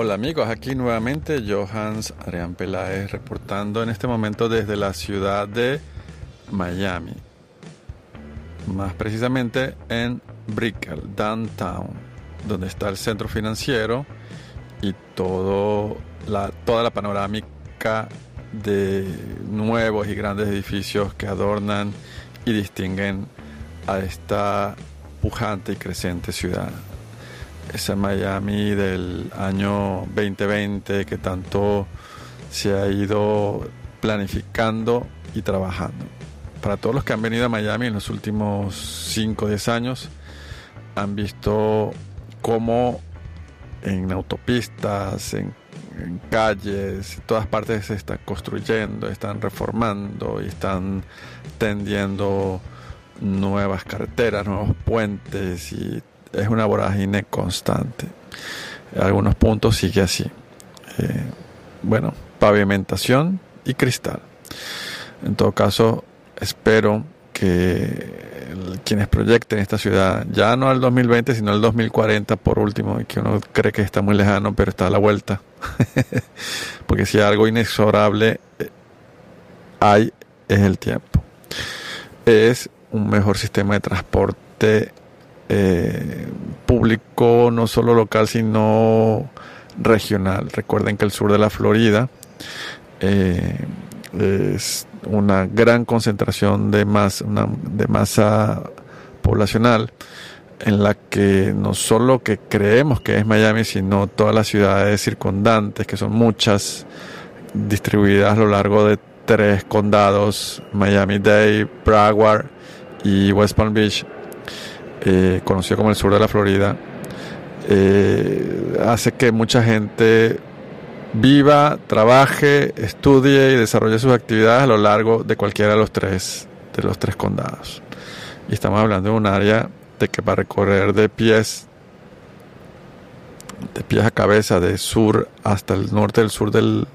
Hola amigos, aquí nuevamente Johans Adrián Peláez reportando en este momento desde la ciudad de Miami, más precisamente en Brickell, downtown, donde está el centro financiero y todo toda la panorámica de nuevos y grandes edificios que adornan y distinguen a esta pujante y creciente ciudad ese Miami del año 2020 que tanto se ha ido planificando y trabajando. Para todos los que han venido a Miami en los últimos 5 o 10 años, han visto cómo en autopistas, en, calles, en todas partes se están construyendo, están reformando y están tendiendo nuevas carreteras, nuevos puentes y es una vorágine constante. En algunos puntos sigue así. Eh, bueno, pavimentación y cristal. En todo caso, espero que quienes proyecten esta ciudad, ya no al 2020, sino al 2040 por último, y que uno cree que está muy lejano, pero está a la vuelta. Porque si algo inexorable eh, hay, es el tiempo. Es un mejor sistema de transporte eh, público no solo local sino regional. Recuerden que el sur de la Florida eh, es una gran concentración de, más, de masa poblacional en la que no solo que creemos que es Miami, sino todas las ciudades circundantes, que son muchas, distribuidas a lo largo de tres condados, Miami-Dade, Broward y West Palm Beach, eh, conocido como el sur de la Florida, eh, hace que mucha gente viva, trabaje, estudie y desarrolle sus actividades a lo largo de cualquiera de los tres, de los tres condados. Y estamos hablando de un área de que para recorrer de pies, de pies a cabeza, de sur hasta el norte del sur del,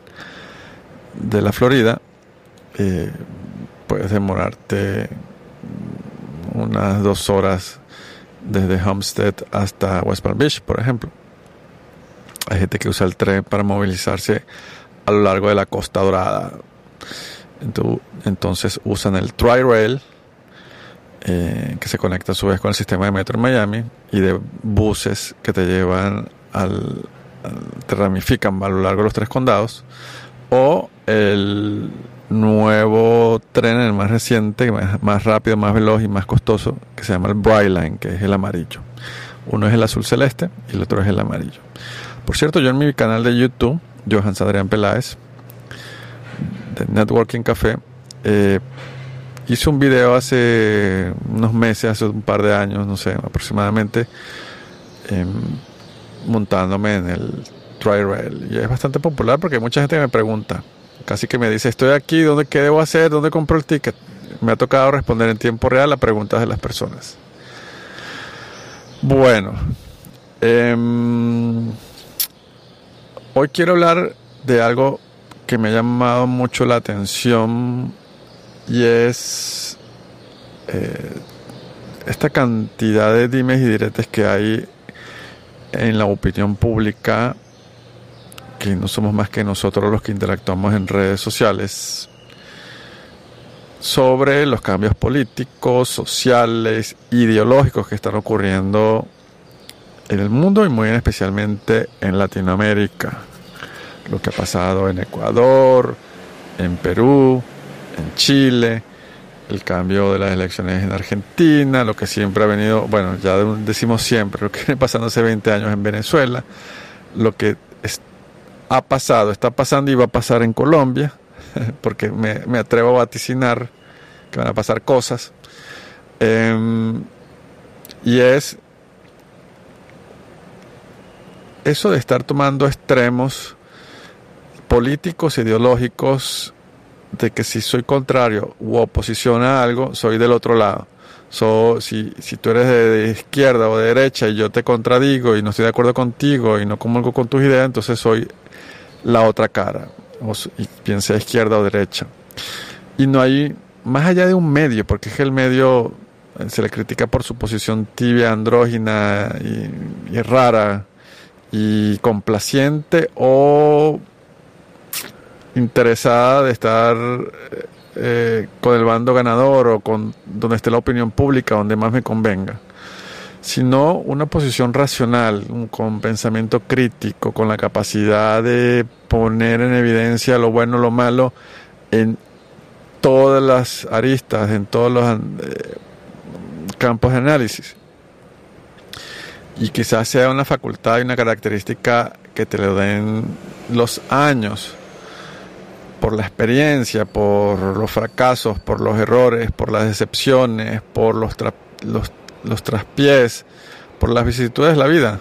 de la Florida, eh, puedes demorarte unas dos horas desde Homestead hasta West Palm Beach, por ejemplo. Hay gente que usa el tren para movilizarse a lo largo de la Costa Dorada. Entonces usan el Tri-Rail, eh, que se conecta a su vez con el sistema de metro en Miami, y de buses que te llevan al, te ramifican a lo largo de los tres condados, o el nuevo tren, el más reciente, más, rápido, más veloz y más costoso, que se llama el Brightline, que es el amarillo. Uno es el azul celeste y el otro es el amarillo. Por cierto, yo en mi canal de YouTube, Johan Adrián Peláez, de Networking Café, eh, hice un video hace unos meses, hace un par de años, no sé, aproximadamente, em, montándome en el Tri-Rail. Y es bastante popular porque mucha gente me pregunta, Casi que me dice, estoy aquí, ¿dónde, ¿qué debo hacer? ¿Dónde compro el ticket? Me ha tocado responder en tiempo real a preguntas de las personas. Bueno, em, hoy quiero hablar de algo que me ha llamado mucho la atención y es eh, esta cantidad de dimes y diretes que hay en la opinión pública que no somos más que nosotros los que interactuamos en redes sociales, sobre los cambios políticos, sociales, ideológicos que están ocurriendo en el mundo y muy especialmente en Latinoamérica. Lo que ha pasado en Ecuador, en Perú, en Chile, el cambio de las elecciones en Argentina, lo que siempre ha venido, bueno, ya decimos siempre, lo que viene pasando hace 20 años en Venezuela, lo que ha pasado, está pasando y va a pasar en Colombia, porque me, atrevo a vaticinar que van a pasar cosas. Em, y es eso de estar tomando extremos políticos, ideológicos, de que si soy contrario u oposición a algo, soy del otro lado. So, si, si tú eres de, izquierda o de derecha y yo te contradigo y no estoy de acuerdo contigo y no comulgo con tus ideas, entonces soy la otra cara, o, y piense izquierda o derecha. Y no hay, más allá de un medio, porque es que el medio eh, se le critica por su posición tibia, andrógina y, y rara y complaciente o interesada de estar eh, con el bando ganador o con donde esté la opinión pública, donde más me convenga, sino una posición racional, con pensamiento crítico, con la capacidad de poner en evidencia lo bueno, lo malo en todas las aristas, en todos los eh, campos de análisis. Y quizás sea una facultad y una característica que te lo den los años por la experiencia, por los fracasos, por los errores, por las decepciones, por los, los, los traspiés, por las vicisitudes de la vida.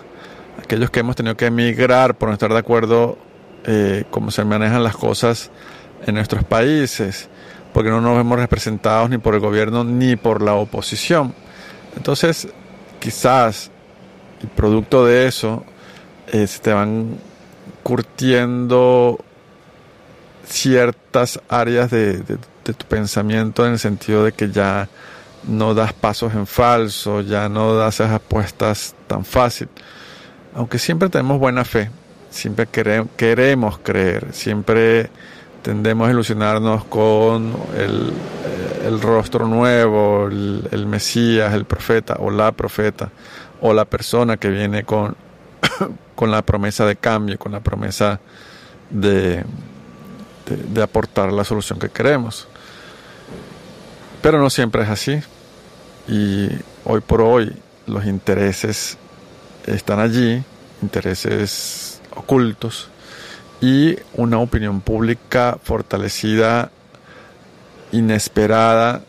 Aquellos que hemos tenido que emigrar por no estar de acuerdo eh, cómo se manejan las cosas en nuestros países, porque no nos vemos representados ni por el gobierno ni por la oposición. Entonces, quizás, y producto de eso, eh, se te van curtiendo ciertas áreas de, tu pensamiento en el sentido de que ya no das pasos en falso, ya no das esas apuestas tan fácil. Aunque siempre tenemos buena fe, siempre queremos creer, siempre tendemos a ilusionarnos con el, el rostro nuevo, el, el, Mesías, el profeta o la profeta o la persona que viene con, con la promesa de cambio, con la promesa de, de, aportar la solución que queremos. Pero no siempre es así. Y hoy por hoy los intereses están allí, intereses ocultos, y una opinión pública fortalecida, inesperada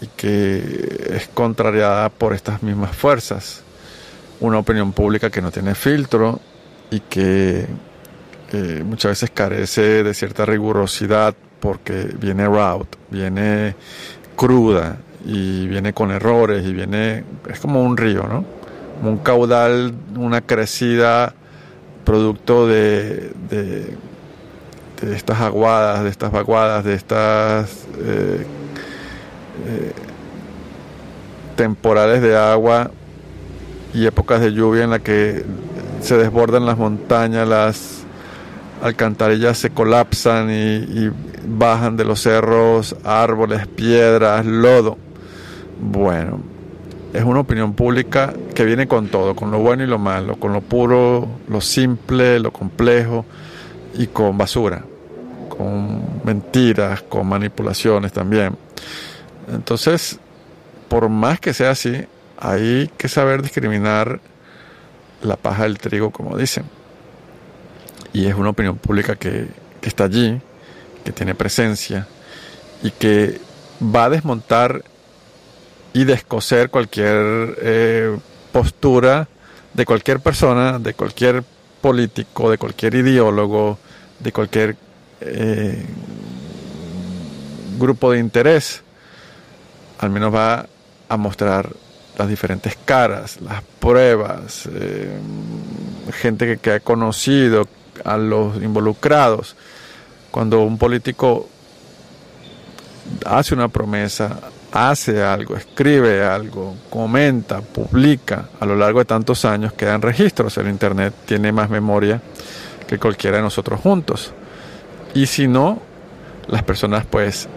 y que es contrariada por estas mismas fuerzas. Una opinión pública que no tiene filtro y que muchas veces carece de cierta rigurosidad porque viene route, viene cruda y viene con errores y viene, es como un río, ¿no? Como un caudal, una crecida producto de, de, estas aguadas, de estas vaguadas, de estas eh, eh, temporales de agua y épocas de lluvia en la que se desbordan las montañas, las alcantarillas se colapsan y, bajan de los cerros árboles, piedras, lodo. Bueno, es una opinión pública que viene con todo, con lo bueno y lo malo, con lo puro, lo simple, lo complejo y con basura, con mentiras, con manipulaciones también. Entonces, por más que sea así, hay que saber discriminar la paja del trigo, como dicen y es una opinión pública que, está allí, que tiene presencia y que va a desmontar y descoser cualquier eh, postura de cualquier persona, de cualquier político, de cualquier ideólogo, de cualquier eh, grupo de interés. Al menos va a mostrar las diferentes caras, las pruebas, eh, gente que, que, ha conocido, a los involucrados. Cuando un político hace una promesa, hace algo, escribe algo, comenta, publica, a lo largo de tantos años quedan registros. El Internet tiene más memoria que cualquiera de nosotros juntos. Y si no, las personas pues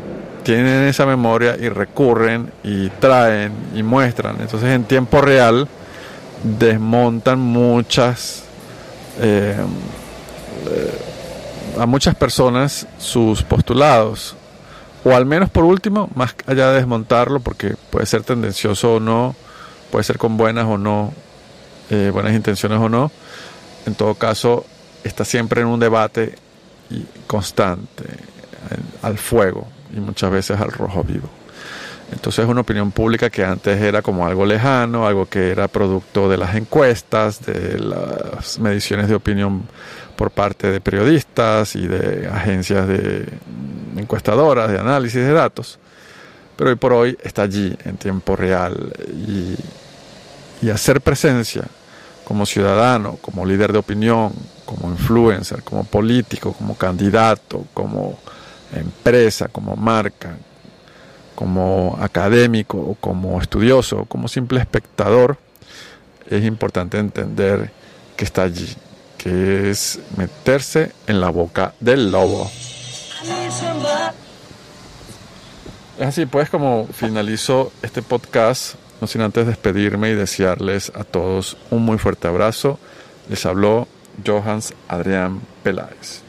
tienen esa memoria y recurren y traen y muestran. Entonces en tiempo real desmontan muchas eh, a muchas personas sus postulados, o al menos por último, más allá de desmontarlo, porque puede ser tendencioso o no, puede ser con buenas o no, eh, buenas intenciones o no, en todo caso está siempre en un debate constante, al fuego y muchas veces al rojo vivo. Entonces es una opinión pública que antes era como algo lejano, algo que era producto de las encuestas, de las mediciones de opinión por parte de periodistas y de agencias de encuestadoras de análisis de datos. Pero hoy por hoy está allí en tiempo real y, hacer presencia como ciudadano, como líder de opinión, como influencer, como político, como candidato, como empresa, como marca, como académico, como estudioso, como simple espectador, es importante entender que está allí, que es meterse en la boca del lobo. Es así, pues como finalizo este podcast, no sin antes despedirme y desearles a todos un muy fuerte abrazo. Les habló Johans Adrián Peláez.